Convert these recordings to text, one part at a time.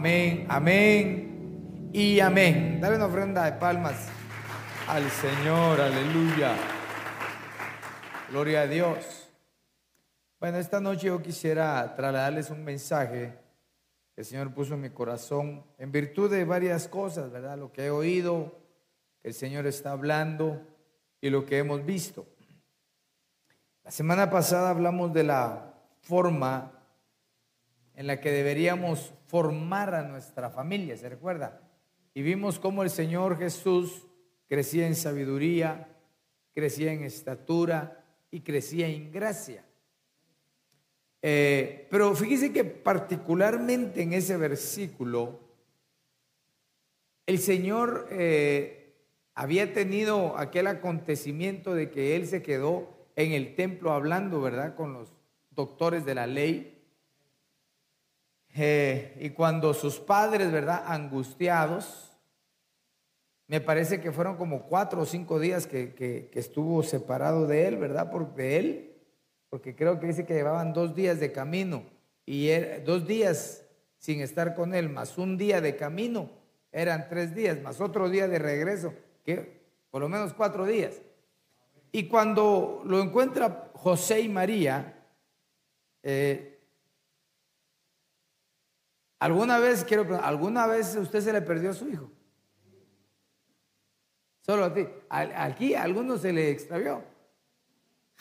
Amén, amén y amén. Dale una ofrenda de palmas al Señor, aleluya. Gloria a Dios. Bueno, esta noche yo quisiera trasladarles un mensaje que el Señor puso en mi corazón en virtud de varias cosas, ¿verdad? Lo que he oído, que el Señor está hablando y lo que hemos visto. La semana pasada hablamos de la forma en la que deberíamos formar a nuestra familia, ¿se recuerda? Y vimos cómo el Señor Jesús crecía en sabiduría, crecía en estatura y crecía en gracia. Eh, pero fíjese que particularmente en ese versículo, el Señor eh, había tenido aquel acontecimiento de que Él se quedó en el templo hablando, ¿verdad? Con los doctores de la ley eh, y cuando sus padres, ¿verdad? Angustiados, me parece que fueron como cuatro o cinco días que, estuvo separado de él, ¿verdad? Por, de él, porque creo que dice que llevaban dos días de camino y era, dos días sin estar con él, más un día de camino, eran tres días, más otro día de regreso, que por lo menos cuatro días. Y cuando lo encuentra José y María, eh, ¿Alguna vez, quiero ¿alguna vez usted se le perdió a su hijo? Solo a ti. Aquí a alguno se le extravió.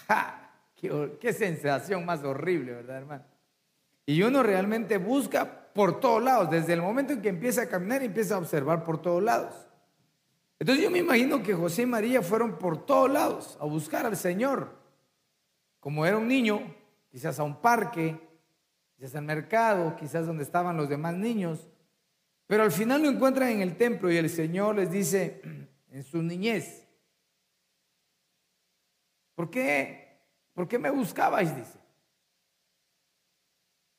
¡Ja! Qué, qué, sensación más horrible, ¿verdad, hermano? Y uno realmente busca por todos lados. Desde el momento en que empieza a caminar, empieza a observar por todos lados. Entonces yo me imagino que José y María fueron por todos lados a buscar al Señor. Como era un niño, quizás a un parque, quizás al mercado, quizás donde estaban los demás niños, pero al final lo encuentran en el templo y el Señor les dice en su niñez, ¿por qué? ¿Por qué me buscabais? Dice.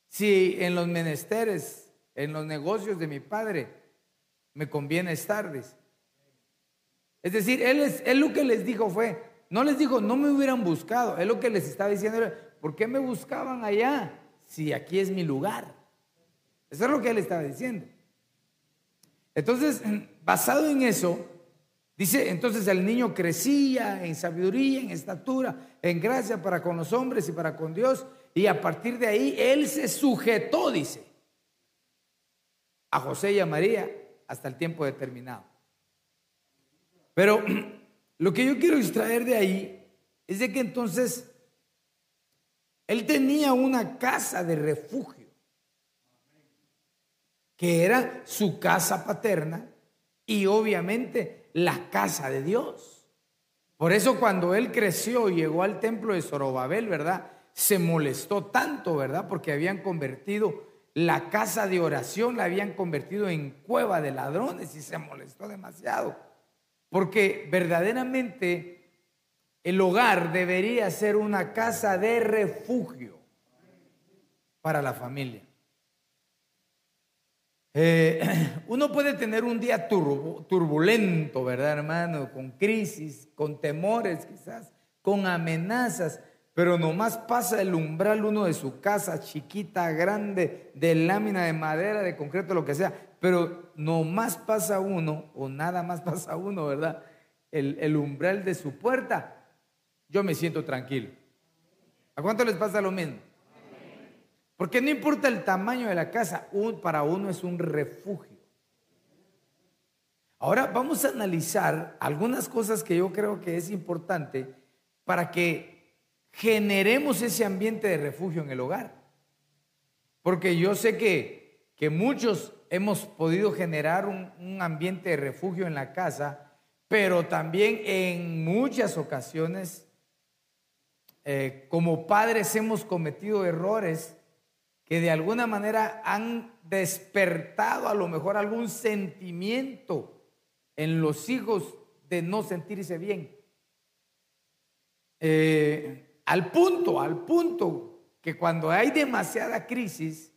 Si en los menesteres, en los negocios de mi padre, me conviene estar. Es decir, él, es, él lo que les dijo fue, no les dijo, no me hubieran buscado, él lo que les estaba diciendo ¿por qué me buscaban allá? Si aquí es mi lugar. Eso es lo que él estaba diciendo. Entonces, basado en eso, dice, entonces el niño crecía en sabiduría, en estatura, en gracia para con los hombres y para con Dios, y a partir de ahí él se sujetó, dice, a José y a María hasta el tiempo determinado. Pero lo que yo quiero extraer de ahí es de que entonces él tenía una casa de refugio, que era su casa paterna y obviamente la casa de Dios. Por eso cuando él creció y llegó al templo de Zorobabel, ¿verdad? Se molestó tanto, ¿verdad? Porque habían convertido la casa de oración, la habían convertido en cueva de ladrones y se molestó demasiado. Porque verdaderamente el hogar debería ser una casa de refugio para la familia. Eh, uno puede tener un día turbulento, ¿verdad, hermano? Con crisis, con temores quizás, con amenazas, pero nomás pasa el umbral uno de su casa, chiquita, grande, de lámina de madera, de concreto, lo que sea, pero nomás pasa uno, o nada más pasa uno, ¿verdad? El, el umbral de su puerta yo me siento tranquilo. ¿A cuánto les pasa lo mismo? Porque no importa el tamaño de la casa, para uno es un refugio. Ahora vamos a analizar algunas cosas que yo creo que es importante para que generemos ese ambiente de refugio en el hogar. Porque yo sé que, que muchos hemos podido generar un, un ambiente de refugio en la casa, pero también en muchas ocasiones, eh, como padres hemos cometido errores que de alguna manera han despertado a lo mejor algún sentimiento en los hijos de no sentirse bien. Eh, al punto, al punto que cuando hay demasiada crisis,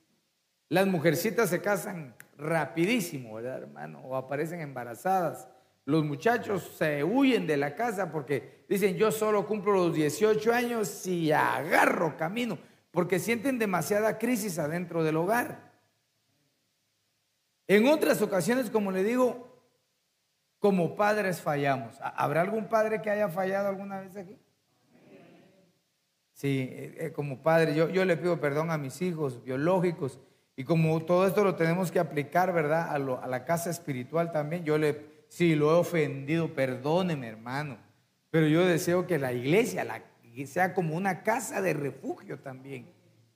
las mujercitas se casan rapidísimo, ¿verdad, hermano? O aparecen embarazadas. Los muchachos se huyen de la casa porque dicen, yo solo cumplo los 18 años y agarro camino, porque sienten demasiada crisis adentro del hogar. En otras ocasiones, como le digo, como padres fallamos. ¿Habrá algún padre que haya fallado alguna vez aquí? Sí, eh, eh, como padre, yo, yo le pido perdón a mis hijos biológicos y como todo esto lo tenemos que aplicar, ¿verdad? A, a la casa espiritual también, yo le, si lo he ofendido, perdóneme hermano, pero yo deseo que la iglesia sea como una casa de refugio también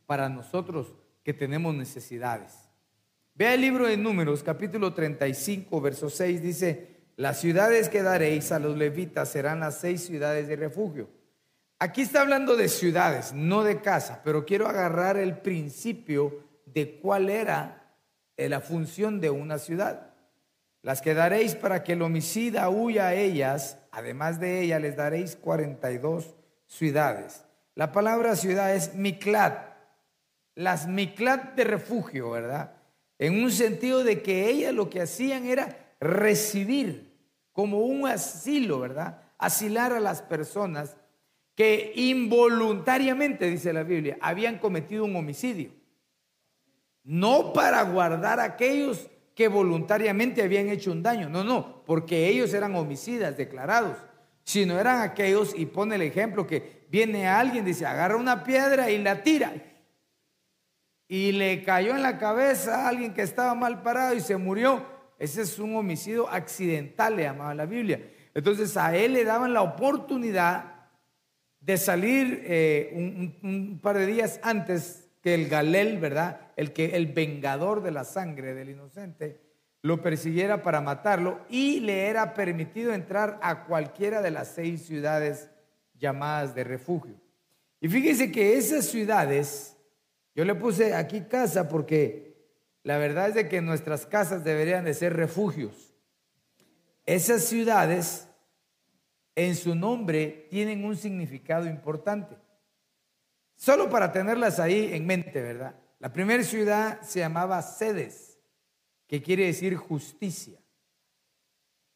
para nosotros que tenemos necesidades. Vea el libro de Números, capítulo 35, verso 6, dice, las ciudades que daréis a los levitas serán las seis ciudades de refugio. Aquí está hablando de ciudades, no de casa, pero quiero agarrar el principio de cuál era eh, la función de una ciudad. Las que daréis para que el homicida huya a ellas, además de ellas les daréis 42 ciudades. La palabra ciudad es miklat, las miklat de refugio, ¿verdad? En un sentido de que ellas lo que hacían era recibir como un asilo, ¿verdad? Asilar a las personas que involuntariamente, dice la Biblia, habían cometido un homicidio. No para guardar a aquellos que voluntariamente habían hecho un daño, no, no, porque ellos eran homicidas declarados, sino eran aquellos, y pone el ejemplo que viene alguien, dice, agarra una piedra y la tira, y le cayó en la cabeza a alguien que estaba mal parado y se murió. Ese es un homicidio accidental, le llamaba la Biblia. Entonces a él le daban la oportunidad de salir eh, un, par de días antes que el Galel, ¿verdad? El que el vengador de la sangre del inocente lo persiguiera para matarlo y le era permitido entrar a cualquiera de las seis ciudades llamadas de refugio. Y fíjese que esas ciudades, yo le puse aquí casa porque la verdad es de que nuestras casas deberían de ser refugios. Esas ciudades en su nombre tienen un significado importante. Solo para tenerlas ahí en mente, ¿verdad? La primera ciudad se llamaba Sedes, que quiere decir justicia.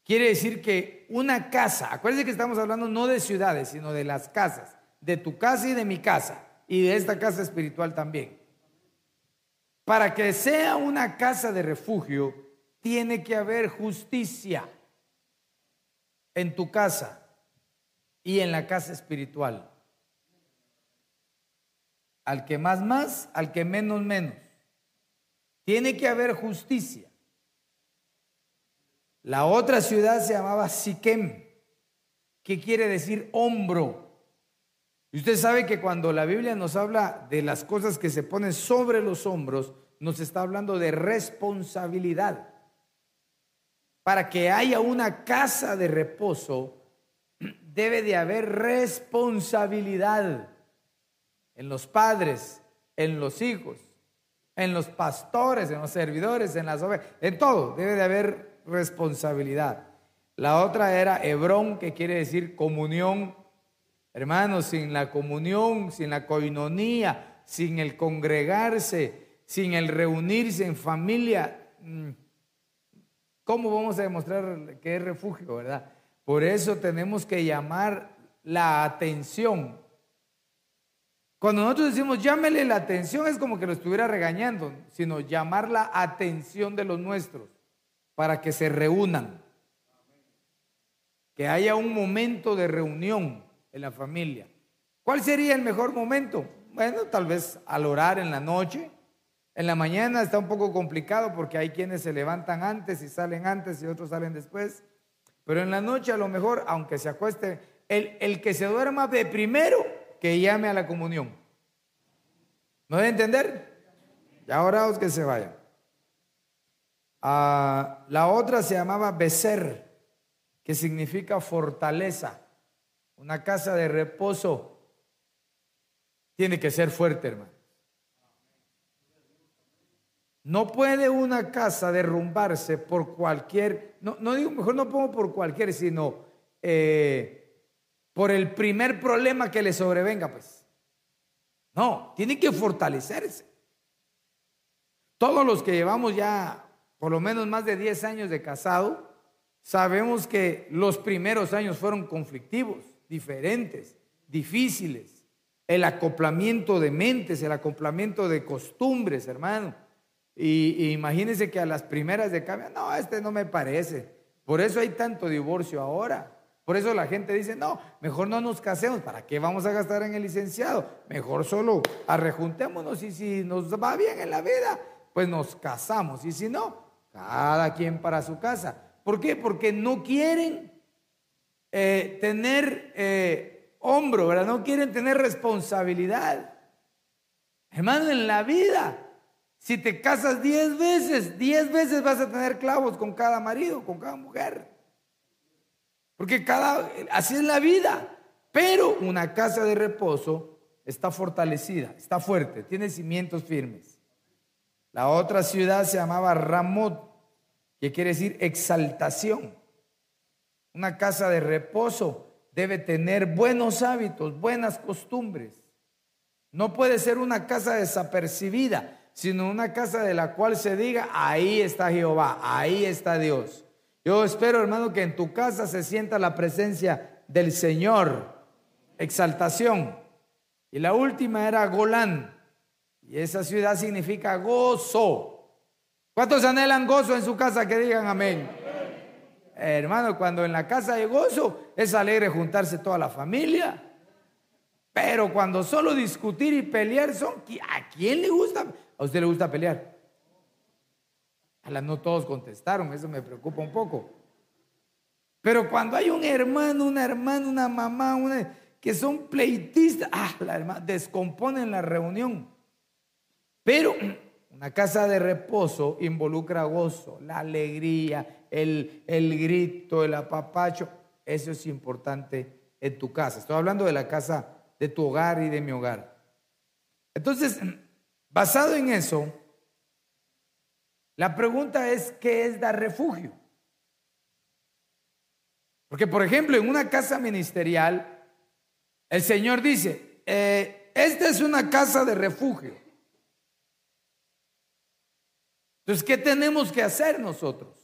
Quiere decir que una casa, acuérdense que estamos hablando no de ciudades, sino de las casas, de tu casa y de mi casa, y de esta casa espiritual también. Para que sea una casa de refugio, tiene que haber justicia en tu casa y en la casa espiritual. Al que más más, al que menos menos. Tiene que haber justicia. La otra ciudad se llamaba Siquem, que quiere decir hombro. Y usted sabe que cuando la Biblia nos habla de las cosas que se ponen sobre los hombros, nos está hablando de responsabilidad. Para que haya una casa de reposo, debe de haber responsabilidad en los padres, en los hijos, en los pastores, en los servidores, en las ovejas, en todo, debe de haber responsabilidad. La otra era Hebrón, que quiere decir comunión Hermanos, sin la comunión, sin la coinonía, sin el congregarse, sin el reunirse en familia, mm, ¿cómo vamos a demostrar que es refugio, verdad? Por eso tenemos que llamar la atención. Cuando nosotros decimos llámele la atención es como que lo estuviera regañando, sino llamar la atención de los nuestros para que se reúnan. Que haya un momento de reunión en la familia. ¿Cuál sería el mejor momento? Bueno, tal vez al orar en la noche. En la mañana está un poco complicado porque hay quienes se levantan antes y salen antes y otros salen después. Pero en la noche a lo mejor, aunque se acueste, el, el que se duerma de primero, que llame a la comunión. ¿No debe entender? Ya oraos que se vayan. Ah, la otra se llamaba Becer que significa fortaleza. Una casa de reposo tiene que ser fuerte, hermano. No puede una casa derrumbarse por cualquier, no, no digo, mejor no pongo por cualquier, sino eh, por el primer problema que le sobrevenga, pues. No, tiene que fortalecerse. Todos los que llevamos ya por lo menos más de 10 años de casado, sabemos que los primeros años fueron conflictivos, diferentes, difíciles. El acoplamiento de mentes, el acoplamiento de costumbres, hermano. Y, imagínense que a las primeras de cambio, no, este no me parece. Por eso hay tanto divorcio ahora. Por eso la gente dice, no, mejor no nos casemos. ¿Para qué vamos a gastar en el licenciado? Mejor solo arrejuntémonos y si nos va bien en la vida, pues nos casamos. Y si no, cada quien para su casa. ¿Por qué? Porque no quieren eh, tener eh, hombro, ¿verdad? No quieren tener responsabilidad. Hermano, en la vida, si te casas diez veces, diez veces vas a tener clavos con cada marido, con cada mujer. Porque cada, así es la vida. Pero una casa de reposo está fortalecida, está fuerte, tiene cimientos firmes. La otra ciudad se llamaba Ramot, que quiere decir exaltación. Una casa de reposo debe tener buenos hábitos, buenas costumbres. No puede ser una casa desapercibida, sino una casa de la cual se diga, ahí está Jehová, ahí está Dios. Yo espero, hermano, que en tu casa se sienta la presencia del Señor. Exaltación. Y la última era Golán. Y esa ciudad significa gozo. ¿Cuántos anhelan gozo en su casa? Que digan amén. hermano, cuando en la casa hay gozo, es alegre juntarse toda la familia. Pero cuando solo discutir y pelear son, ¿a quién le gusta? ¿A usted le gusta pelear? A no todos contestaron, eso me preocupa un poco. Pero cuando hay un hermano, una hermana, una mamá, una, que son pleitistas, ah, la hermana, descomponen la reunión. Pero una casa de reposo involucra gozo, la alegría, el, el grito, el apapacho. Eso es importante en tu casa. Estoy hablando de la casa de tu hogar y de mi hogar. Entonces, basado en eso, la pregunta es, ¿qué es dar refugio? Porque, por ejemplo, en una casa ministerial, el Señor dice, eh, esta es una casa de refugio. Entonces, ¿qué tenemos que hacer nosotros?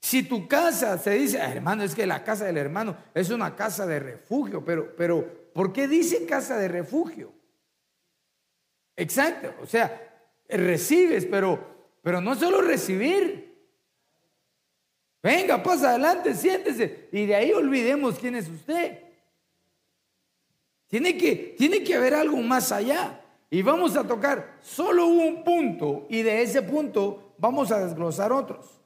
Si tu casa se dice, ah, hermano, es que la casa del hermano es una casa de refugio, pero, pero, ¿por qué dice casa de refugio? Exacto, o sea, recibes, pero, pero no solo recibir. Venga, pasa adelante, siéntese y de ahí olvidemos quién es usted. Tiene que, tiene que haber algo más allá. Y vamos a tocar solo un punto y de ese punto vamos a desglosar otros.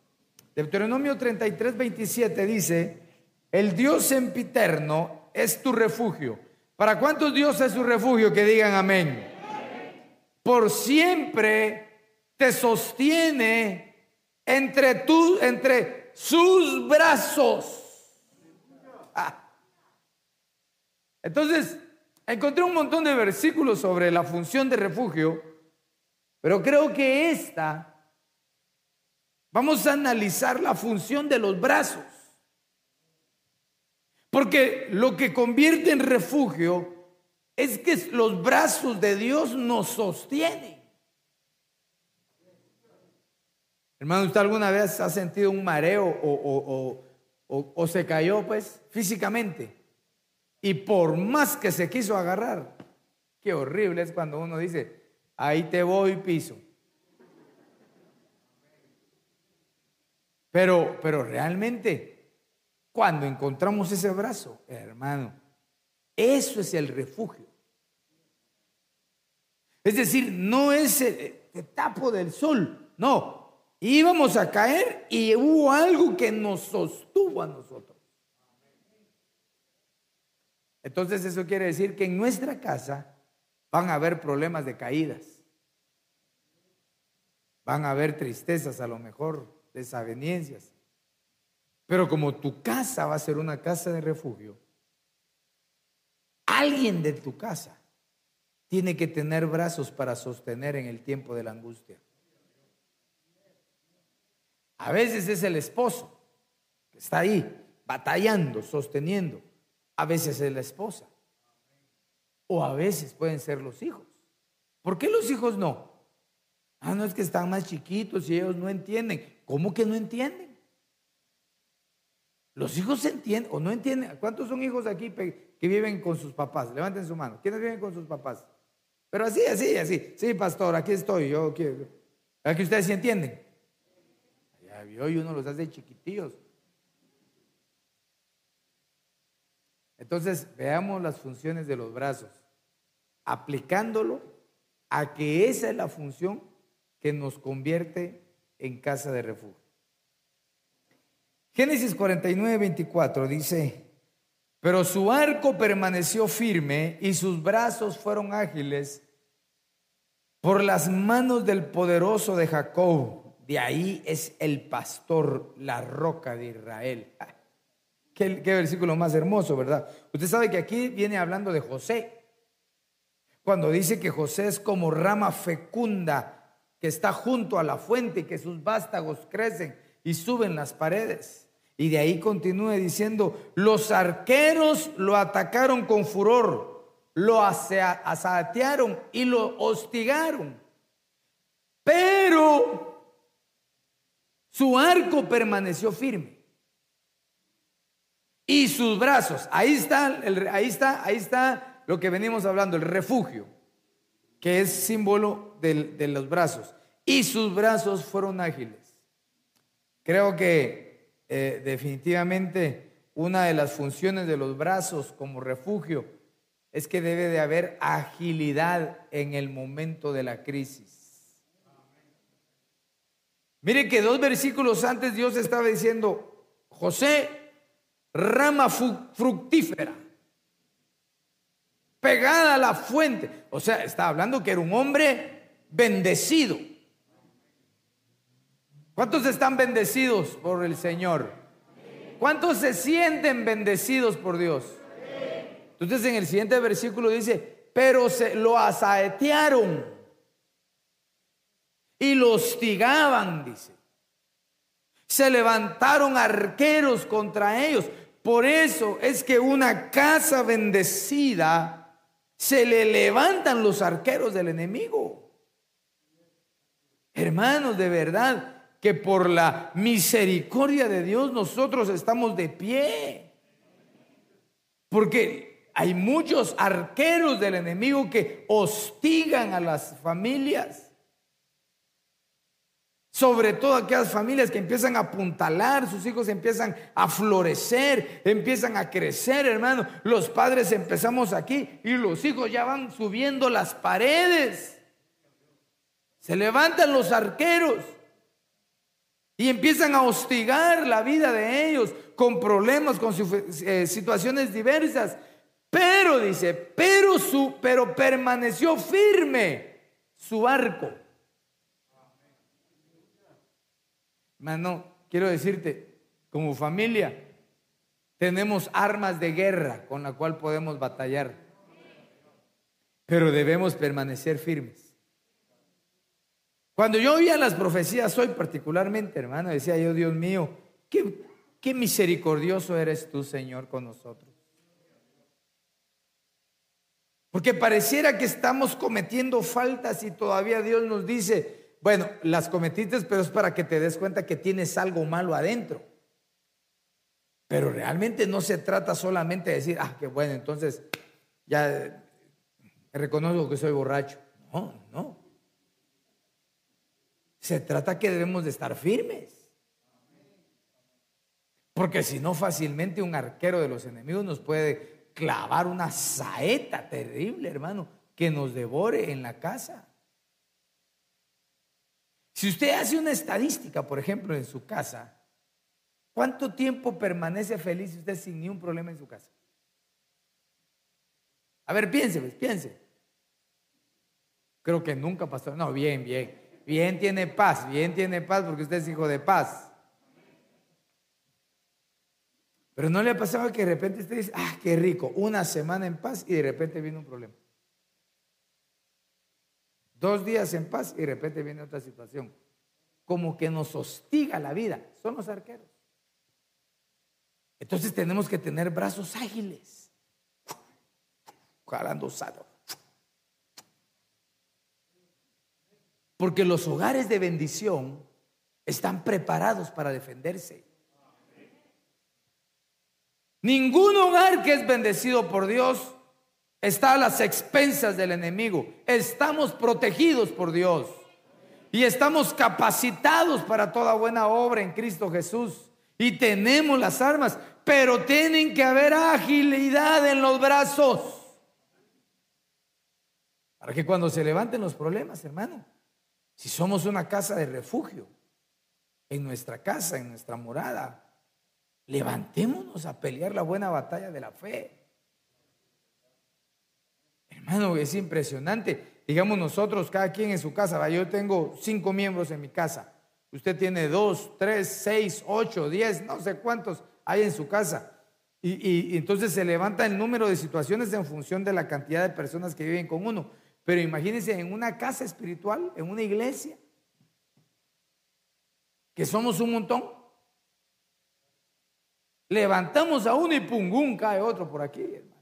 Deuteronomio 33, 27 dice, el Dios sempiterno es tu refugio. ¿Para cuántos Dios es su refugio? Que digan amén. Por siempre te sostiene entre, tú, entre sus brazos. Ah. Entonces, Encontré un montón de versículos sobre la función de refugio, pero creo que esta, vamos a analizar la función de los brazos. Porque lo que convierte en refugio es que los brazos de Dios nos sostienen. Hermano, ¿usted alguna vez ha sentido un mareo o, o se cayó pues físicamente? Y por más que se quiso agarrar, qué horrible es cuando uno dice, ahí te voy piso. Pero, pero realmente, cuando encontramos ese brazo, hermano, eso es el refugio. Es decir, no es el, tapo del sol, no. Íbamos a caer y hubo algo que nos sostuvo a nosotros. Entonces eso quiere decir que en nuestra casa van a haber problemas de caídas. Van a haber tristezas a lo mejor, desavenencias. Pero como tu casa va a ser una casa de refugio, alguien de tu casa tiene que tener brazos para sostener en el tiempo de la angustia. A veces es el esposo que está ahí batallando, sosteniendo. A veces es la esposa. O a veces pueden ser los hijos. ¿Por qué los hijos no? Ah, no es que están más chiquitos y ellos no entienden. ¿Cómo que no entienden? Los hijos entienden o no entienden. ¿Cuántos son hijos aquí que viven con sus papás? Levanten su mano. ¿Quiénes viven con sus papás? Pero así, así, así. Sí, pastor, aquí estoy. Yo quiero. que ustedes sí entienden? Ya vio y uno los hace chiquitillos. Entonces, veamos las funciones de los brazos, aplicándolo a que esa es la función que nos convierte en casa de refugio. Génesis 49, 24 dice, pero su arco permaneció firme y sus brazos fueron ágiles por las manos del poderoso de Jacob. De ahí es el pastor, la roca de Israel. Qué, versículo más hermoso, ¿verdad? Usted sabe que aquí viene hablando de José. Cuando dice que José es como rama fecunda que está junto a la fuente y que sus vástagos crecen y suben las paredes. Y de ahí continúe diciendo, los arqueros lo atacaron con furor, lo asatearon y lo hostigaron. Pero su arco permaneció firme y sus brazos. Ahí está, ahí está, ahí está lo que venimos hablando, el refugio, que es símbolo de los brazos. Y sus brazos fueron ágiles. Creo que eh, definitivamente una de las funciones de los brazos como refugio es que debe de haber agilidad en el momento de la crisis. Mire que dos versículos antes Dios estaba diciendo, José, rama fructífera, pegada a la fuente. O sea, está hablando que era un hombre bendecido. ¿Cuántos están bendecidos por el Señor? ¿Cuántos se sienten bendecidos por Dios? Entonces en el siguiente versículo dice, pero se lo asaetearon y lo hostigaban, dice. Se levantaron arqueros contra ellos. Por eso es que una casa bendecida se le levantan los arqueros del enemigo. Hermanos, de verdad que por la misericordia de Dios nosotros estamos de pie. Porque hay muchos arqueros del enemigo que hostigan a las familias. Sobre todo aquellas familias que empiezan a apuntalar, sus hijos empiezan a florecer, empiezan a crecer, hermano. Los padres empezamos aquí y los hijos ya van subiendo las paredes. Se levantan los arqueros y empiezan a hostigar la vida de ellos con problemas, con eh, situaciones diversas. Pero dice, pero su, pero permaneció firme su arco. Mano, quiero decirte, como familia, tenemos armas de guerra con la cual podemos batallar, pero debemos permanecer firmes. Cuando yo oía las profecías hoy particularmente, hermano, decía yo, Dios mío, qué, qué misericordioso eres tú, Señor, con nosotros. Porque pareciera que estamos cometiendo faltas y todavía Dios nos dice, bueno, las cometiste, pero es para que te des cuenta que tienes algo malo adentro. Pero realmente no se trata solamente de decir, ah, qué bueno, entonces ya reconozco que soy borracho. No, no. Se trata que debemos de estar firmes. Porque si no, fácilmente un arquero de los enemigos nos puede clavar una saeta terrible, hermano, que nos devore en la casa. Si usted hace una estadística, por ejemplo, en su casa, ¿cuánto tiempo permanece feliz usted sin ni un problema en su casa? A ver, piense, pues, piense. Creo que nunca pasó. No, bien, bien. Bien tiene paz, bien tiene paz porque usted es hijo de paz. Pero no le ha pasado que de repente usted dice, ah, qué rico, una semana en paz y de repente viene un problema. Dos días en paz y de repente viene otra situación. Como que nos hostiga la vida. Son los arqueros. Entonces tenemos que tener brazos ágiles. Jalando osado. Porque los hogares de bendición están preparados para defenderse. Ningún hogar que es bendecido por Dios está a las expensas del enemigo. Estamos protegidos por Dios y estamos capacitados para toda buena obra en Cristo Jesús. Y tenemos las armas, pero tienen que haber agilidad en los brazos. Para que cuando se levanten los problemas, hermano, si somos una casa de refugio, en nuestra casa, en nuestra morada, levantémonos a pelear la buena batalla de la fe. Hermano, es impresionante. Digamos nosotros, cada quien en su casa, yo tengo cinco miembros en mi casa. Usted tiene dos, tres, seis, ocho, diez, no sé cuántos hay en su casa. Y, y, entonces se levanta el número de situaciones en función de la cantidad de personas que viven con uno. Pero imagínense en una casa espiritual, en una iglesia, que somos un montón. Levantamos a uno y pungún cae otro por aquí, hermano.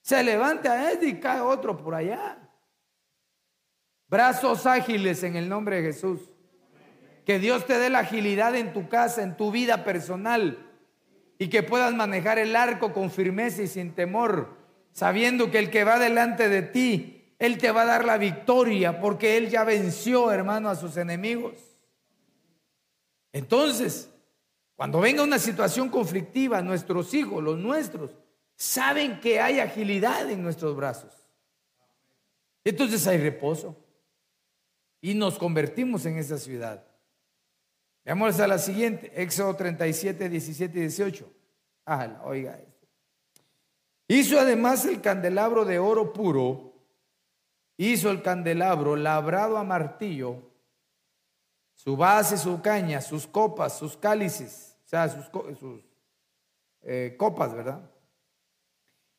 Se levanta a este y cae otro por allá. Brazos ágiles en el nombre de Jesús. Que Dios te dé la agilidad en tu casa, en tu vida personal. Y que puedas manejar el arco con firmeza y sin temor. Sabiendo que el que va delante de ti, Él te va a dar la victoria. Porque Él ya venció, hermano, a sus enemigos. Entonces, cuando venga una situación conflictiva, nuestros hijos, los nuestros, saben que hay agilidad en nuestros brazos. Entonces hay reposo. Y nos convertimos en esa ciudad. Veamos a la siguiente, Éxodo 37, 17 y 18. Ah, oiga esto. Hizo además el candelabro de oro puro, hizo el candelabro labrado a martillo, su base, su caña, sus copas, sus cálices, o sea, sus, eh, copas, ¿verdad?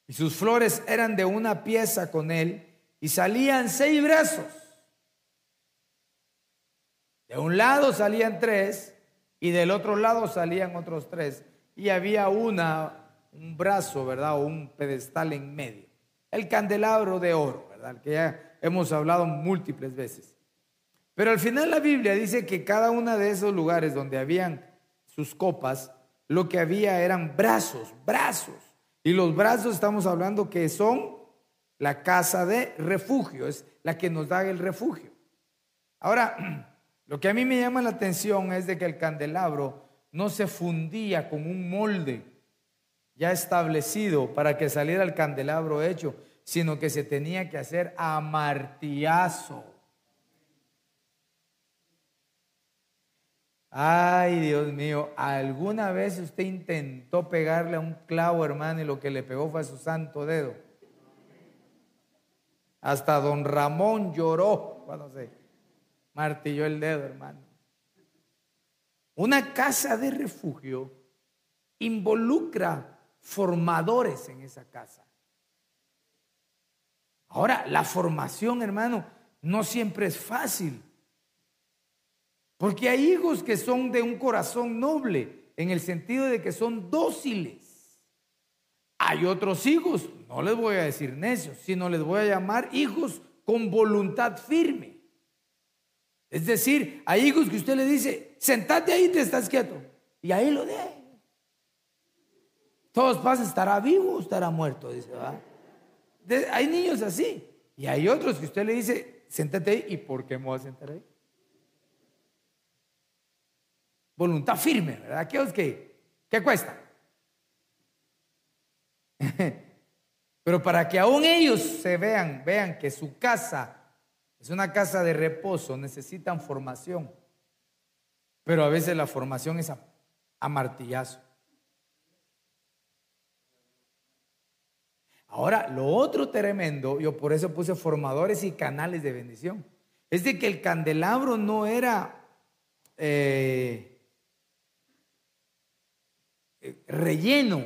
Y sus flores eran de una pieza con él y salían seis brazos. De un lado salían tres y del otro lado salían otros tres. Y había una, un brazo, ¿verdad? O un pedestal en medio. El candelabro de oro, ¿verdad? Que ya hemos hablado múltiples veces. Pero al final la Biblia dice que cada uno de esos lugares donde habían sus copas, lo que había eran brazos, brazos. Y los brazos estamos hablando que son la casa de refugio, es la que nos da el refugio. Ahora, lo que a mí me llama la atención es de que el candelabro no se fundía con un molde ya establecido para que saliera el candelabro hecho, sino que se tenía que hacer a martillazo. Ay, Dios mío, ¿alguna vez usted intentó pegarle a un clavo, hermano, y lo que le pegó fue a su santo dedo? Hasta don Ramón lloró cuando se martilló el dedo, hermano. Una casa de refugio involucra formadores en esa casa. Ahora, la formación, hermano, no siempre es fácil. Porque hay hijos que son de un corazón noble, en el sentido de que son dóciles. Hay otros hijos, no les voy a decir necios, sino les voy a llamar hijos con voluntad firme. Es decir, hay hijos que usted le dice, sentate ahí te estás quieto. Y ahí lo deja. Todos pasan, estará vivo o estará muerto, dice, hay niños así. Y hay otros que usted le dice, sentate ahí. ¿Y por qué me voy a sentar ahí? voluntad firme, ¿verdad? Aquellos que, ¿qué cuesta? Pero para que aún ellos se vean, vean que su casa es una casa de reposo, necesitan formación. Pero a veces la formación es a, martillazo. Ahora, lo otro tremendo, yo por eso puse formadores y canales de bendición, es de que el candelabro no era eh, eh, relleno,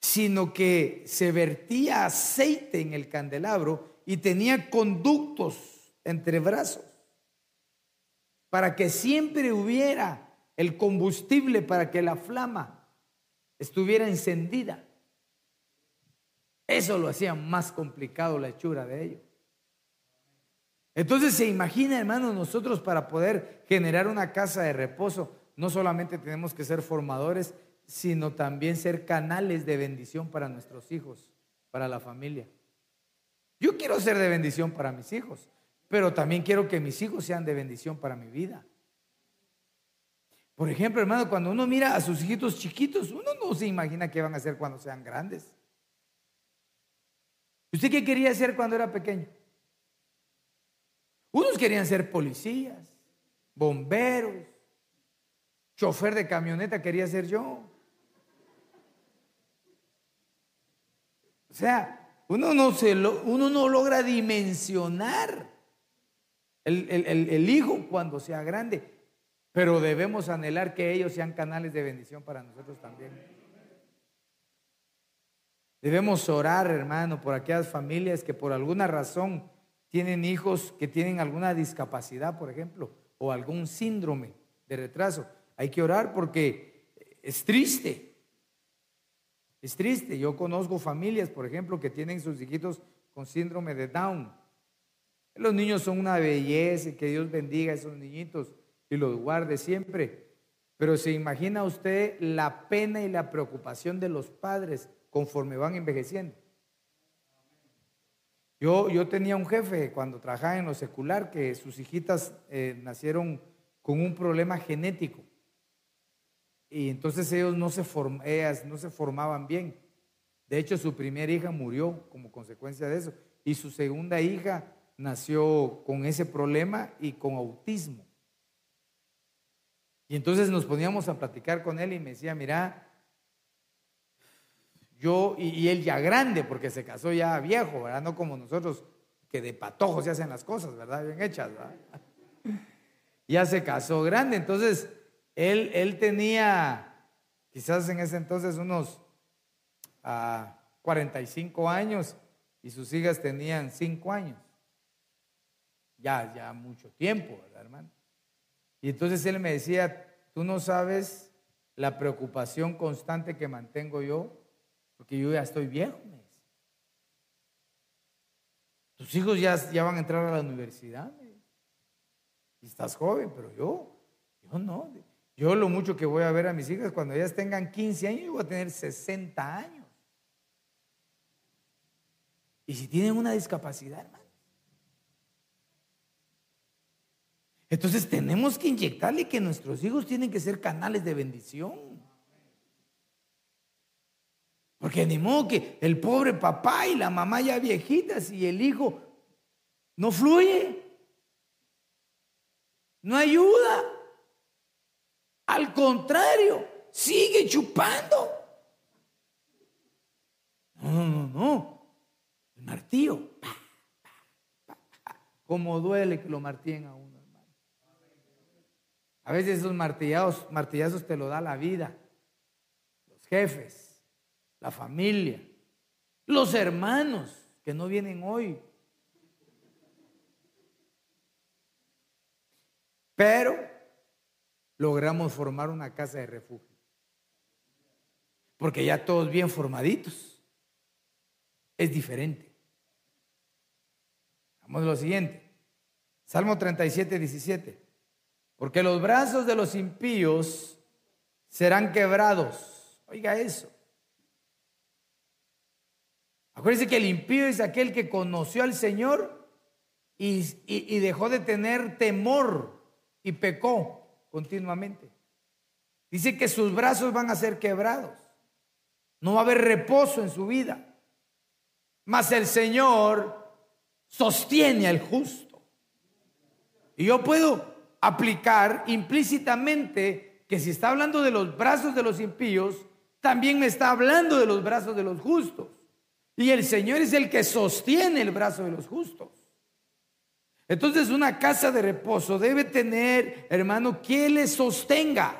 sino que se vertía aceite en el candelabro y tenía conductos entre brazos para que siempre hubiera el combustible para que la flama estuviera encendida. Eso lo hacía más complicado la hechura de ellos. Entonces se imagina, hermano, nosotros para poder generar una casa de reposo, no solamente tenemos que ser formadores, sino también ser canales de bendición para nuestros hijos, para la familia. Yo quiero ser de bendición para mis hijos, pero también quiero que mis hijos sean de bendición para mi vida. Por ejemplo, hermano, cuando uno mira a sus hijitos chiquitos, uno no se imagina qué van a hacer cuando sean grandes. ¿Usted qué quería hacer cuando era pequeño? Unos querían ser policías, bomberos, chofer de camioneta quería ser yo. O sea, uno no, se uno no logra dimensionar el, hijo cuando sea grande, pero debemos anhelar que ellos sean canales de bendición para nosotros también. Debemos orar, hermano, por aquellas familias que por alguna razón tienen hijos que tienen alguna discapacidad, por ejemplo, o algún síndrome de retraso. Hay que orar porque es triste. Es triste. Yo conozco familias, por ejemplo, que tienen sus hijitos con síndrome de Down. Los niños son una belleza y que Dios bendiga a esos niñitos y los guarde siempre. Pero se imagina usted la pena y la preocupación de los padres conforme van envejeciendo. Yo, yo tenía un jefe cuando trabajaba en lo secular que sus hijitas eh, nacieron con un problema genético. Y entonces ellos no se no se formaban bien. De hecho, su primera hija murió como consecuencia de eso. Y su segunda hija nació con ese problema y con autismo. Y entonces nos poníamos a platicar con él y me decía, mira, yo, y, él ya grande, porque se casó ya viejo, ¿verdad? No como nosotros, que de patojos se hacen las cosas, ¿verdad? Bien hechas, ¿verdad? ya se casó grande, entonces él, él tenía, quizás en ese entonces, unos 45 ah, años y sus hijas tenían 5 años. Ya, ya mucho tiempo, ¿verdad, hermano? Y entonces él me decía, tú no sabes la preocupación constante que mantengo yo porque yo ya estoy viejo. Tus hijos ya, ya van a entrar a la universidad. Y estás joven, pero yo, yo no. Yo lo mucho que voy a ver a mis hijas cuando ellas tengan 15 años, yo voy a tener 60 años. Y si tienen una discapacidad, hermano. Entonces tenemos que inyectarle que nuestros hijos tienen que ser canales de bendición. Porque ni modo que el pobre papá y la mamá ya viejitas y el hijo no fluye, no ayuda. Al contrario, sigue chupando. No, no, no. El martillo. Como duele que lo martillen a uno, hermano. A veces esos martillazos, martillazos te lo da la vida. Los jefes la familia, los hermanos que no vienen hoy. Pero logramos formar una casa de refugio. Porque ya todos bien formaditos. Es diferente. Vamos a lo siguiente. Salmo 37, 17. Porque los brazos de los impíos serán quebrados. Oiga eso. Acuérdense que el impío es aquel que conoció al Señor y, dejó de tener temor y pecó continuamente. Dice que sus brazos van a ser quebrados. No va a haber reposo en su vida. Mas el Señor sostiene al justo. Y yo puedo aplicar implícitamente que si está hablando de los brazos de los impíos, también me está hablando de los brazos de los justos. Y el Señor es el que sostiene el brazo de los justos. Entonces una casa de reposo debe tener, hermano, que le sostenga.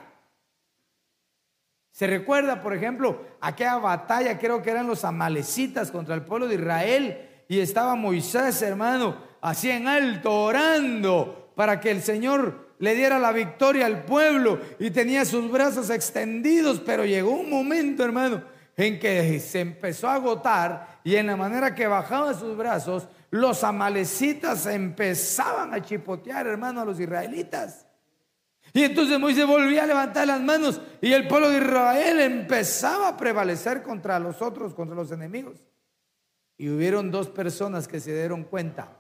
Se recuerda, por ejemplo, aquella batalla, creo que eran los amalecitas contra el pueblo de Israel, y estaba Moisés, hermano, así en alto, orando para que el Señor le diera la victoria al pueblo, y tenía sus brazos extendidos, pero llegó un momento, hermano, en que se empezó a agotar, y en la manera que bajaba sus brazos, los amalecitas empezaban a chipotear, hermano, a los israelitas. Y entonces Moisés volvía a levantar las manos y el pueblo de Israel empezaba a prevalecer contra los otros, contra los enemigos. Y hubieron dos personas que se dieron cuenta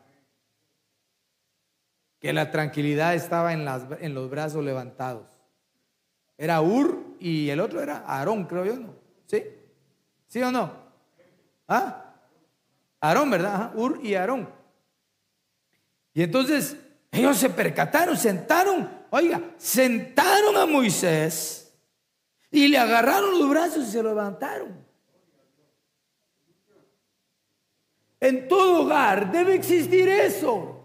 que la tranquilidad estaba en, las, en los brazos levantados. Era Ur y el otro era Aarón, creo yo, ¿no? ¿Sí? ¿Sí o no? ¿Ah? Aarón, ¿verdad? Ur y Aarón. Y entonces ellos se percataron, sentaron oiga, sentaron a Moisés y le agarraron los brazos y se levantaron. En todo hogar debe existir eso.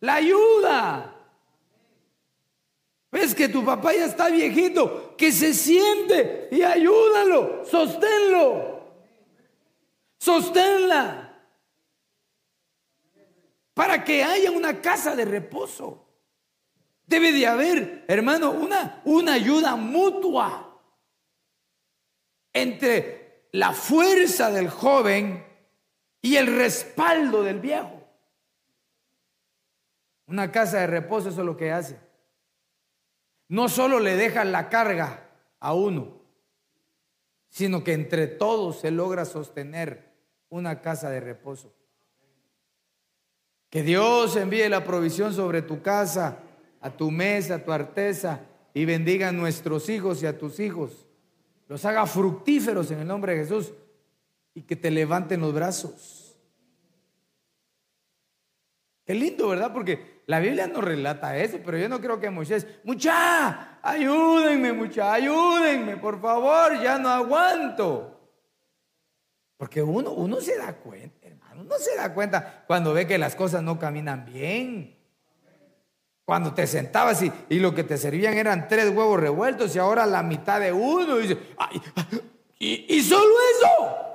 La ayuda. Ves que tu papá ya está viejito, que se siente y ayúdalo, sosténlo. Sosténla. Para que haya una casa de reposo. Debe de haber, hermano, una, una ayuda mutua entre la fuerza del joven y el respaldo del viejo. Una casa de reposo, eso es lo que hace. No solo le deja la carga a uno, sino que entre todos se logra sostener una casa de reposo. Que Dios envíe la provisión sobre tu casa a tu mesa, a tu arteza, y bendiga a nuestros hijos y a tus hijos. Los haga fructíferos en el nombre de Jesús y que te levanten los brazos. Qué lindo, ¿verdad? Porque la Biblia no relata eso, pero yo no creo que Moisés, mucha, ayúdenme, mucha, ayúdenme, por favor, ya no aguanto. Porque uno, uno se da cuenta, hermano, uno se da cuenta cuando ve que las cosas no caminan bien. Cuando te sentabas y, lo que te servían eran tres huevos revueltos y ahora la mitad de uno. Y, y, y solo eso.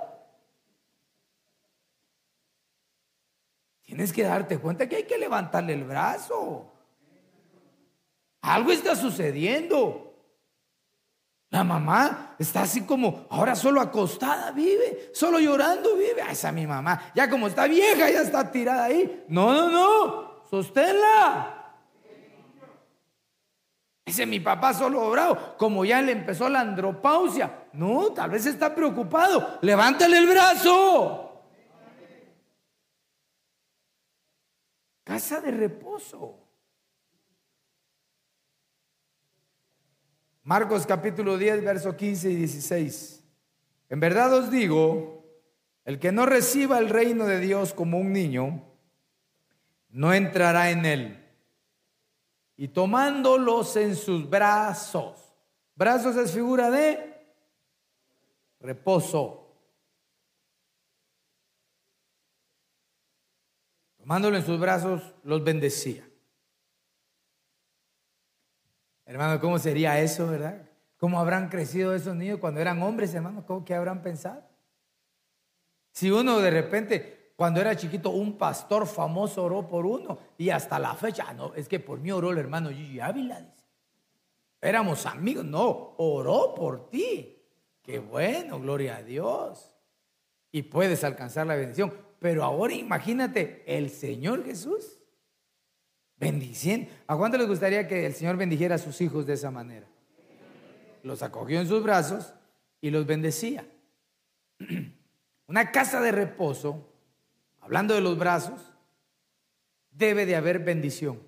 Tienes que darte cuenta que hay que levantarle el brazo. Algo está sucediendo. La mamá está así como, ahora solo acostada vive, solo llorando vive. Ah, esa mi mamá, ya como está vieja, ya está tirada ahí. No, no, no, sosténla. Dice, mi papá solo obrado, como ya le empezó la andropausia. No, tal vez está preocupado. Levántale el brazo. Casa de reposo. Marcos capítulo 10, verso 15 y 16. En verdad os digo, el que no reciba el reino de Dios como un niño, no entrará en él y tomándolos en sus brazos. Brazos es figura de reposo. Tomándolo en sus brazos, los bendecía. Hermano, ¿cómo sería eso, verdad? ¿Cómo habrán crecido esos niños cuando eran hombres, hermano? ¿Cómo que habrán pensado? Si uno de repente cuando era chiquito, un pastor famoso oró por uno y hasta la fecha, ah, no, es que por mí oró el hermano Gigi Ávila. Éramos amigos, no, oró por ti. Qué bueno, gloria a Dios. Y puedes alcanzar la bendición. Pero ahora imagínate el Señor Jesús bendiciendo. ¿A cuánto les gustaría que el Señor bendijera a sus hijos de esa manera? Los acogió en sus brazos y los bendecía. Una casa de reposo hablando de los brazos, debe de haber bendición.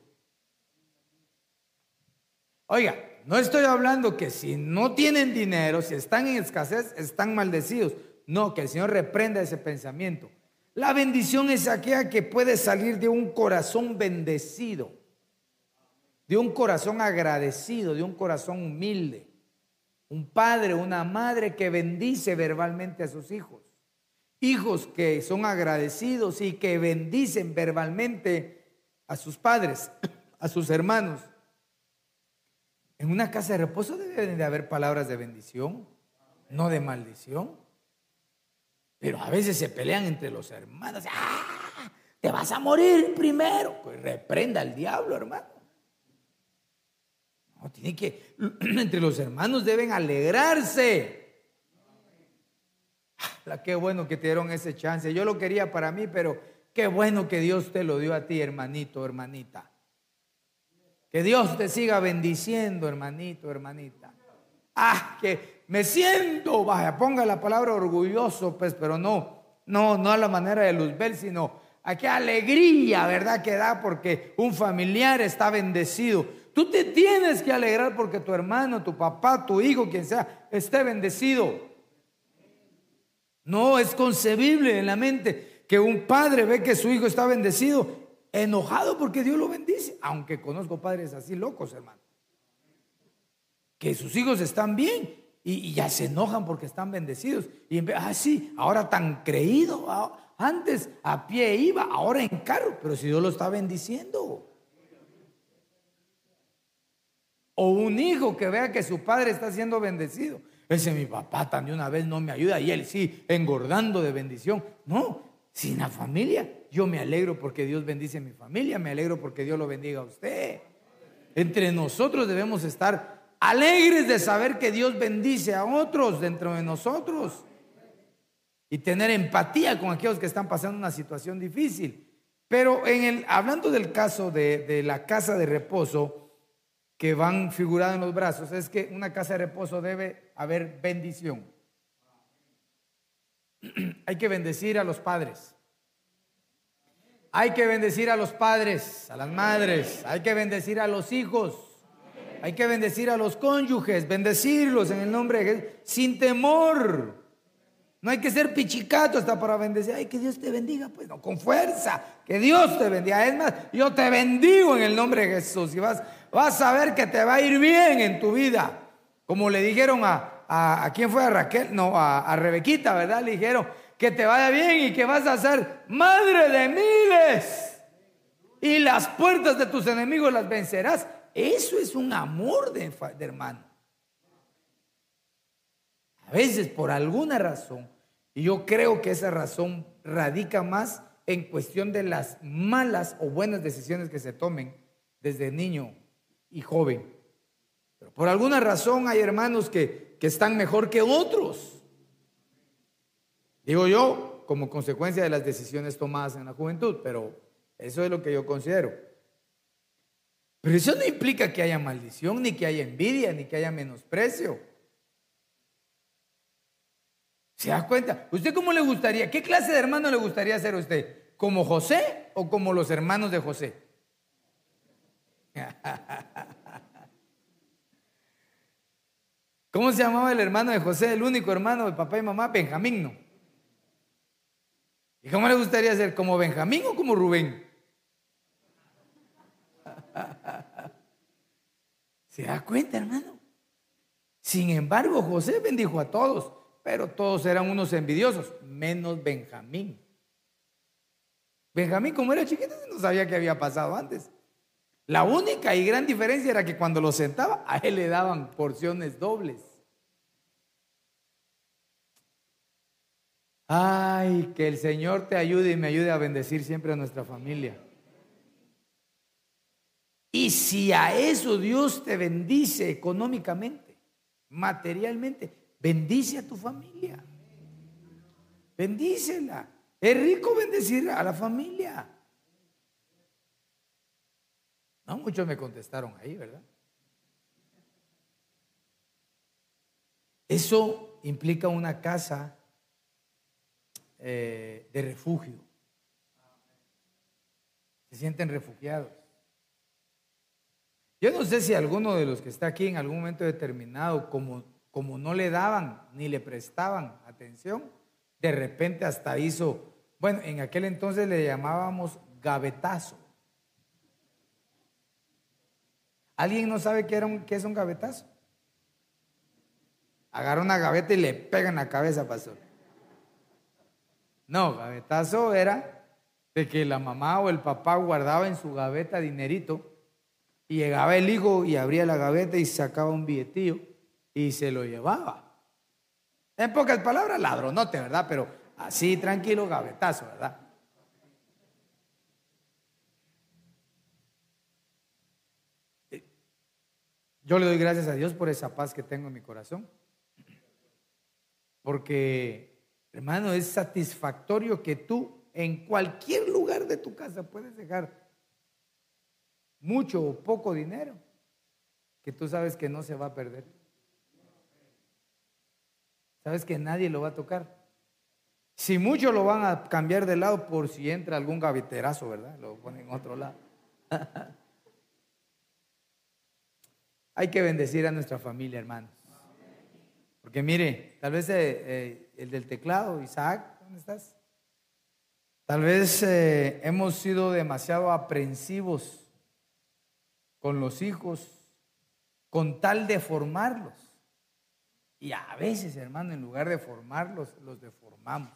Oiga, no estoy hablando que si no tienen dinero, si están en escasez, están maldecidos. No, que el Señor reprenda ese pensamiento. La bendición es aquella que puede salir de un corazón bendecido, de un corazón agradecido, de un corazón humilde. Un padre, una madre que bendice verbalmente a sus hijos hijos que son agradecidos y que bendicen verbalmente a sus padres, a sus hermanos. En una casa de reposo deben de haber palabras de bendición, no de maldición. Pero a veces se pelean entre los hermanos. ¡Ah! Te vas a morir primero. Pues reprenda al diablo, hermano. No, tiene que, entre los hermanos deben alegrarse. La, qué bueno que te dieron ese chance. Yo lo quería para mí, pero qué bueno que Dios te lo dio a ti, hermanito, hermanita. Que Dios te siga bendiciendo, hermanito, hermanita. Ah, que me siento, vaya, ponga la palabra orgulloso, pues, pero no, no, no a la manera de Luzbel, sino a qué alegría, ¿verdad? Que da porque un familiar está bendecido. Tú te tienes que alegrar porque tu hermano, tu papá, tu hijo, quien sea, esté bendecido. No es concebible en la mente que un padre ve que su hijo está bendecido, enojado porque Dios lo bendice, aunque conozco padres así locos, hermano. Que sus hijos están bien y, ya se enojan porque están bendecidos. Y ah, sí, ahora tan creído, antes a pie iba, ahora en carro, pero si Dios lo está bendiciendo. O un hijo que vea que su padre está siendo bendecido. Ese mi papá también una vez no me ayuda y él sí, engordando de bendición. No, sin la familia, yo me alegro porque Dios bendice a mi familia, me alegro porque Dios lo bendiga a usted. Entre nosotros debemos estar alegres de saber que Dios bendice a otros dentro de nosotros y tener empatía con aquellos que están pasando una situación difícil. Pero en el, hablando del caso de, de la casa de reposo, que van figurados en los brazos es que una casa de reposo debe haber bendición. Hay que bendecir a los padres. Hay que bendecir a los padres, a las madres. Hay que bendecir a los hijos. Hay que bendecir a los cónyuges, bendecirlos en el nombre de Jesús, sin temor. No hay que ser pichicato hasta para bendecir. Ay, que Dios te bendiga. Pues no, con fuerza. Que Dios te bendiga. Es más, yo te bendigo en el nombre de Jesús. Y vas vas a ver que te va a ir bien en tu vida. Como le dijeron a, a, quién fue a Raquel, no, a, a Rebequita, ¿verdad? Le dijeron que te vaya bien y que vas a ser madre de miles. Y las puertas de tus enemigos las vencerás. Eso es un amor de, hermano. A veces por alguna razón, y yo creo que esa razón radica más en cuestión de las malas o buenas decisiones que se tomen desde niño y joven. Pero por alguna razón hay hermanos que, que están mejor que otros. Digo yo, como consecuencia de las decisiones tomadas en la juventud, pero eso es lo que yo considero. Pero eso no implica que haya maldición, ni que haya envidia, ni que haya menosprecio. ¿Se da cuenta? ¿Usted cómo le gustaría? ¿Qué clase de hermano le gustaría ser usted? ¿Como José o como los hermanos de José? ¿Cómo se llamaba el hermano de José, el único hermano de papá y mamá? Benjamín, ¿no? ¿Y cómo le gustaría ser? ¿Como Benjamín o como Rubén? ¿Se da cuenta, hermano? Sin embargo, José bendijo a todos, pero todos eran unos envidiosos, menos Benjamín. Benjamín, como era chiquito, no sabía qué había pasado antes. La única y gran diferencia era que cuando lo sentaba, a él le daban porciones dobles. Ay, que el Señor te ayude y me ayude a bendecir siempre a nuestra familia. Y si a eso Dios te bendice económicamente, materialmente, bendice a tu familia. Bendícela. Es rico bendecir a la familia. No muchos me contestaron ahí, ¿verdad? Eso implica una casa eh, de refugio. Se sienten refugiados. Yo no sé si alguno de los que está aquí en algún momento determinado, como, como no le daban ni le prestaban atención, de repente hasta hizo, bueno, en aquel entonces le llamábamos gavetazo. ¿Alguien no sabe qué, era qué es un gavetazo? Agarra una gaveta y le pega en la cabeza, pastor. No, gavetazo era de que la mamá o el papá guardaba en su gaveta dinerito Y llegaba el hijo y abría la gaveta y sacaba un billetillo y se lo llevaba. En pocas palabras, ladronote, ¿verdad? Pero así, tranquilo, gavetazo, ¿verdad? Yo le doy gracias a Dios por esa paz que tengo en mi corazón. Porque, hermano, es satisfactorio que tú en cualquier lugar de tu casa puedes dejar mucho o poco dinero que tú sabes que no se va a perder. Sabes que nadie lo va a tocar. Si mucho lo van a cambiar de lado por si entra algún gaveterazo, ¿verdad? Lo ponen en otro lado. Hay que bendecir a nuestra familia, hermanos. Porque mire, tal vez eh, eh, el del teclado, Isaac, ¿dónde estás? Tal vez eh, hemos sido demasiado aprensivos con los hijos con tal de formarlos. Y a veces, hermano, en lugar de formarlos, los deformamos.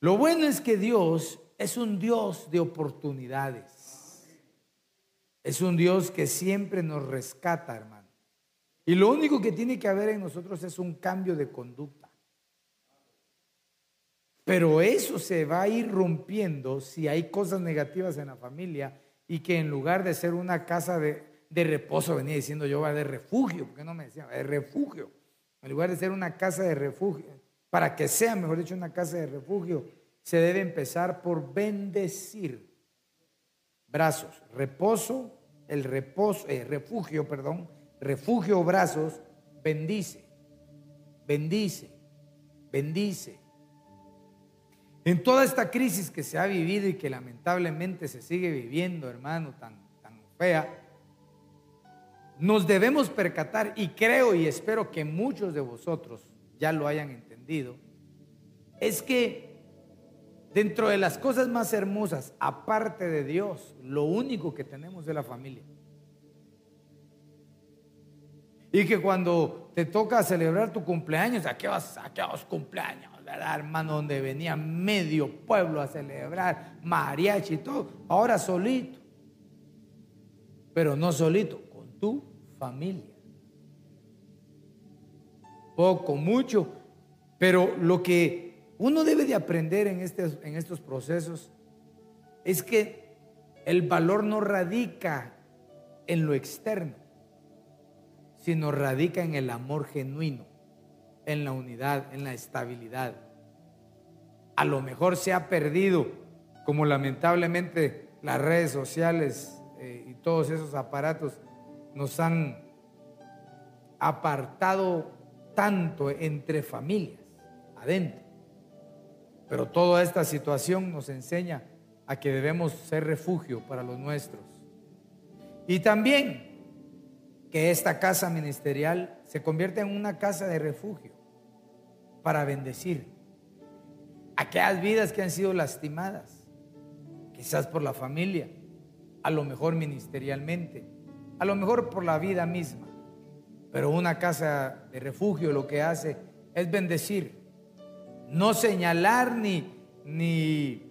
Lo bueno es que Dios es un Dios de oportunidades. Es un Dios que siempre nos rescata, hermano. Y lo único que tiene que haber en nosotros es un cambio de conducta. Pero eso se va a ir rompiendo si hay cosas negativas en la familia y que en lugar de ser una casa de, reposo, venía diciendo yo, va de refugio, porque no me decía, de refugio, en lugar de ser una casa de refugio, para que sea, mejor dicho, una casa de refugio, se debe empezar por bendecir. Brazos, reposo, el reposo, eh, refugio, perdón, refugio, brazos, bendice, bendice, bendice. En toda esta crisis que se ha vivido y que lamentablemente se sigue viviendo, hermano, tan, tan fea, nos debemos percatar, y creo y espero que muchos de vosotros ya lo hayan entendido, es que dentro de las cosas más hermosas, aparte de Dios, lo único que tenemos es la familia. Y que cuando te toca celebrar tu cumpleaños, ¿a qué vas? ¿A qué vas cumpleaños? ¿Verdad, hermano? Donde venía medio pueblo a celebrar, mariachi y todo. Ahora solito. Pero no solito, con tu familia. Poco, mucho. Pero lo que uno debe de aprender en, este, en estos procesos es que el valor no radica en lo externo sino radica en el amor genuino, en la unidad, en la estabilidad. A lo mejor se ha perdido, como lamentablemente las redes sociales eh, y todos esos aparatos nos han apartado tanto entre familias, adentro. Pero toda esta situación nos enseña a que debemos ser refugio para los nuestros. Y también que esta casa ministerial se convierta en una casa de refugio para bendecir aquellas vidas que han sido lastimadas, quizás por la familia, a lo mejor ministerialmente, a lo mejor por la vida misma. Pero una casa de refugio lo que hace es bendecir, no señalar ni, ni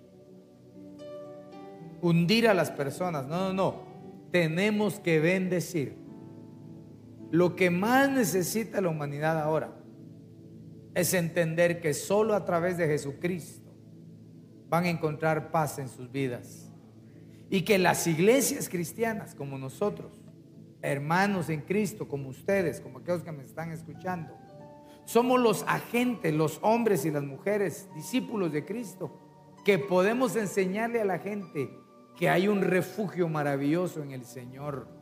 hundir a las personas. No, no, no. Tenemos que bendecir. Lo que más necesita la humanidad ahora es entender que solo a través de Jesucristo van a encontrar paz en sus vidas. Y que las iglesias cristianas como nosotros, hermanos en Cristo como ustedes, como aquellos que me están escuchando, somos los agentes, los hombres y las mujeres, discípulos de Cristo, que podemos enseñarle a la gente que hay un refugio maravilloso en el Señor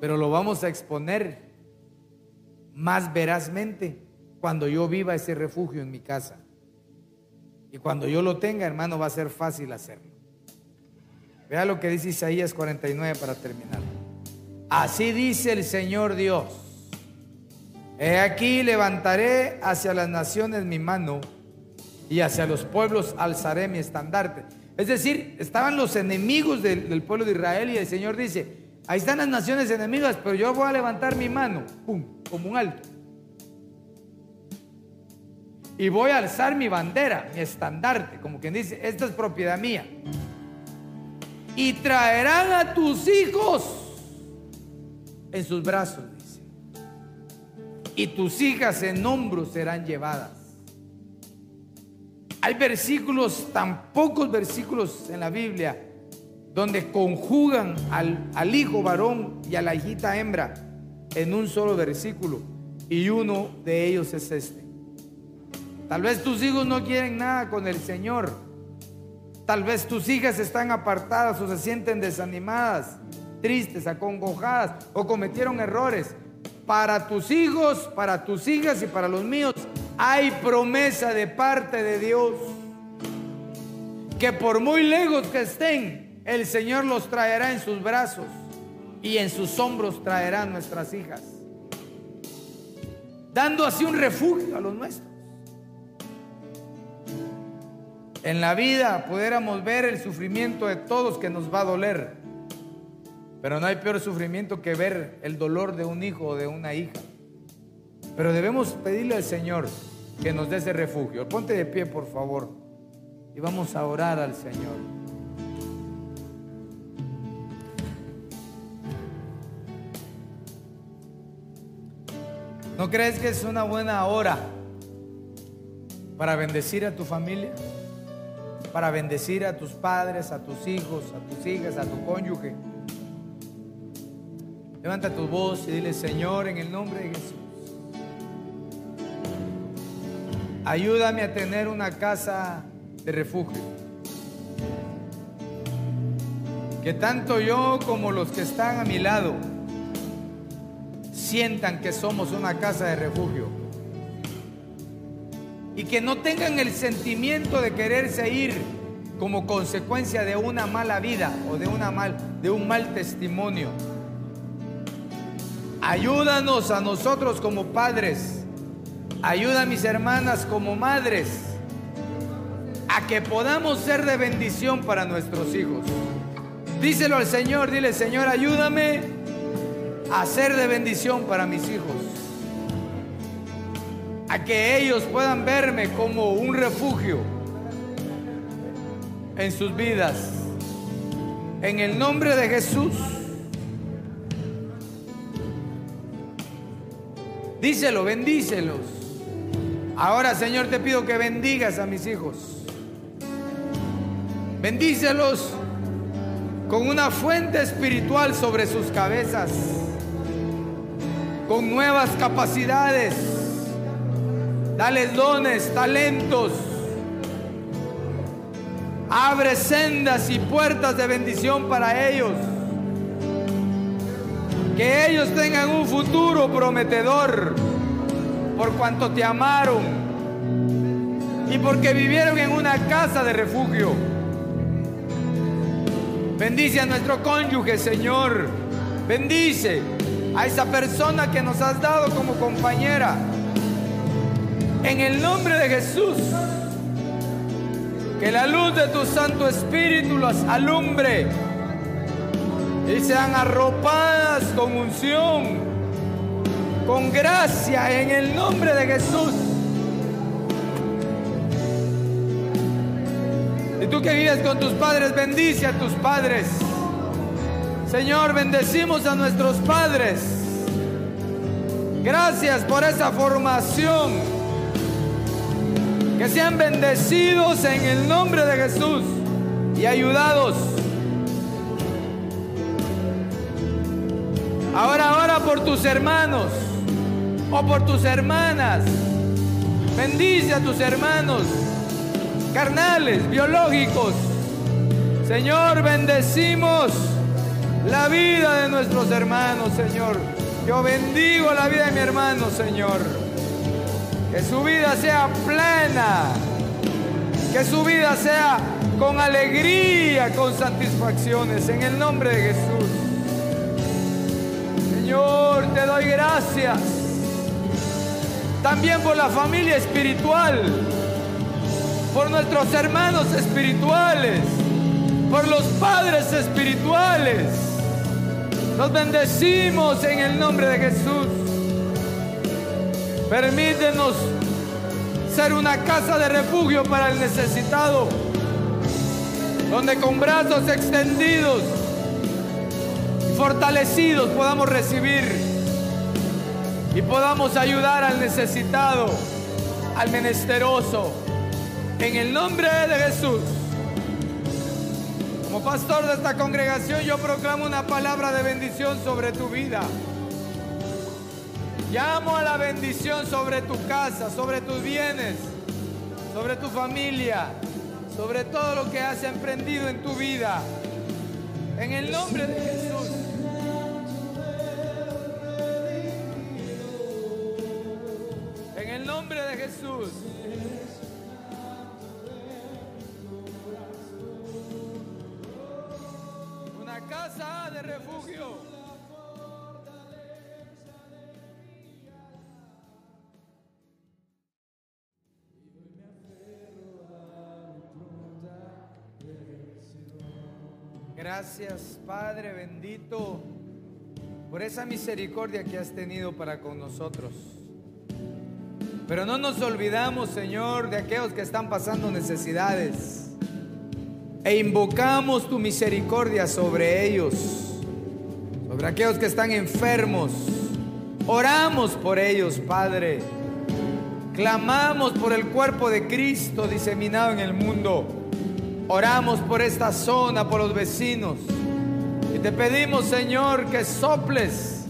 pero lo vamos a exponer más verazmente cuando yo viva ese refugio en mi casa. Y cuando yo lo tenga, hermano, va a ser fácil hacerlo. Vea lo que dice Isaías 49 para terminar. Así dice el Señor Dios. He aquí levantaré hacia las naciones mi mano y hacia los pueblos alzaré mi estandarte. Es decir, estaban los enemigos del, del pueblo de Israel y el Señor dice, Ahí están las naciones enemigas, pero yo voy a levantar mi mano, pum, como un alto. Y voy a alzar mi bandera, mi estandarte, como quien dice, esta es propiedad mía. y traerán a tus hijos en sus brazos, dice. Y tus hijas en hombros serán llevadas. Hay versículos, tan pocos versículos en la Biblia, donde conjugan al, al hijo varón y a la hijita hembra en un solo versículo. Y uno de ellos es este. Tal vez tus hijos no quieren nada con el Señor. Tal vez tus hijas están apartadas o se sienten desanimadas, tristes, acongojadas o cometieron errores. Para tus hijos, para tus hijas y para los míos hay promesa de parte de Dios que por muy lejos que estén, el Señor los traerá en sus brazos y en sus hombros traerá nuestras hijas, dando así un refugio a los nuestros. En la vida pudiéramos ver el sufrimiento de todos que nos va a doler, pero no hay peor sufrimiento que ver el dolor de un hijo o de una hija. Pero debemos pedirle al Señor que nos dé ese refugio. Ponte de pie, por favor, y vamos a orar al Señor. ¿No crees que es una buena hora para bendecir a tu familia? Para bendecir a tus padres, a tus hijos, a tus hijas, a tu cónyuge. Levanta tu voz y dile, Señor, en el nombre de Jesús. Ayúdame a tener una casa de refugio. Que tanto yo como los que están a mi lado sientan que somos una casa de refugio. Y que no tengan el sentimiento de quererse ir como consecuencia de una mala vida o de, mal, de un mal testimonio. Ayúdanos a nosotros como padres Ayuda a mis hermanas como madres a que podamos ser de bendición para nuestros hijos. Díselo al Señor, dile Señor, ayúdame a ser de bendición para mis hijos. A que ellos puedan verme como un refugio en sus vidas. En el nombre de Jesús. Díselo, bendícelos. Ahora, Señor, te pido que bendigas a mis hijos. Bendícelos con una fuente espiritual sobre sus cabezas, con nuevas capacidades. Dale dones, talentos. Abre sendas y puertas de bendición para ellos. Que ellos tengan un futuro prometedor por cuanto te amaron y porque vivieron en una casa de refugio. Bendice a nuestro cónyuge, Señor. Bendice a esa persona que nos has dado como compañera. En el nombre de Jesús, que la luz de tu Santo Espíritu los alumbre y sean arropadas con unción con gracia en el nombre de Jesús. Y tú que vives con tus padres, bendice a tus padres. Señor, bendecimos a nuestros padres. Gracias por esa formación. Que sean bendecidos en el nombre de Jesús y ayudados. Ahora, ahora por tus hermanos o por tus hermanas. Bendice a tus hermanos carnales, biológicos. Señor, bendecimos la vida de nuestros hermanos, Señor. Yo bendigo la vida de mi hermano, Señor. Que su vida sea plena. Que su vida sea con alegría, con satisfacciones. En el nombre de Jesús. Señor, te doy gracias también por la familia espiritual, por nuestros hermanos espirituales, por los padres espirituales. Nos bendecimos en el nombre de Jesús. Permítenos ser una casa de refugio para el necesitado. donde con brazos extendidos y fortalecidos podamos recibir y podamos ayudar al necesitado, al menesteroso, en el nombre de Jesús. Como pastor de esta congregación yo proclamo una palabra de bendición sobre tu vida. Llamo a la bendición sobre tu casa, sobre tus bienes, sobre tu familia, sobre todo lo que has emprendido en tu vida. En el nombre de Jesús. En el nombre de Jesús. Una casa de refugio. Gracias, Padre bendito, por esa misericordia que has tenido para con nosotros. Pero no nos olvidamos, Señor, de aquellos que están pasando necesidades. E invocamos tu misericordia sobre ellos, sobre aquellos que están enfermos. Oramos por ellos, Padre. Clamamos por el cuerpo de Cristo diseminado en el mundo. Oramos por esta zona, por los vecinos. Y te pedimos, Señor, que soples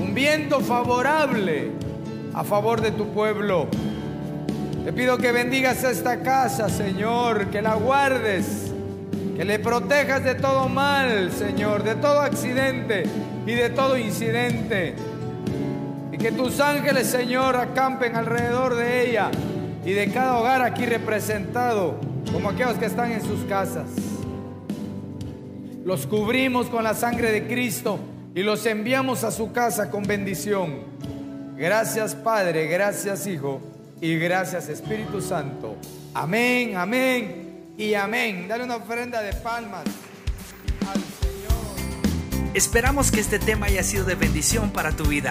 un viento favorable a favor de tu pueblo. Te pido que bendigas esta casa, Señor, que la guardes, que le protejas de todo mal, Señor, de todo accidente y de todo incidente. Y que tus ángeles, Señor, acampen alrededor de ella y de cada hogar aquí representado como aquellos que están en sus casas. Los cubrimos con la sangre de Cristo y los enviamos a su casa con bendición. Gracias Padre, gracias Hijo y gracias Espíritu Santo. Amén, amén y amén. Dale una ofrenda de palmas al Señor. Esperamos que este tema haya sido de bendición para tu vida.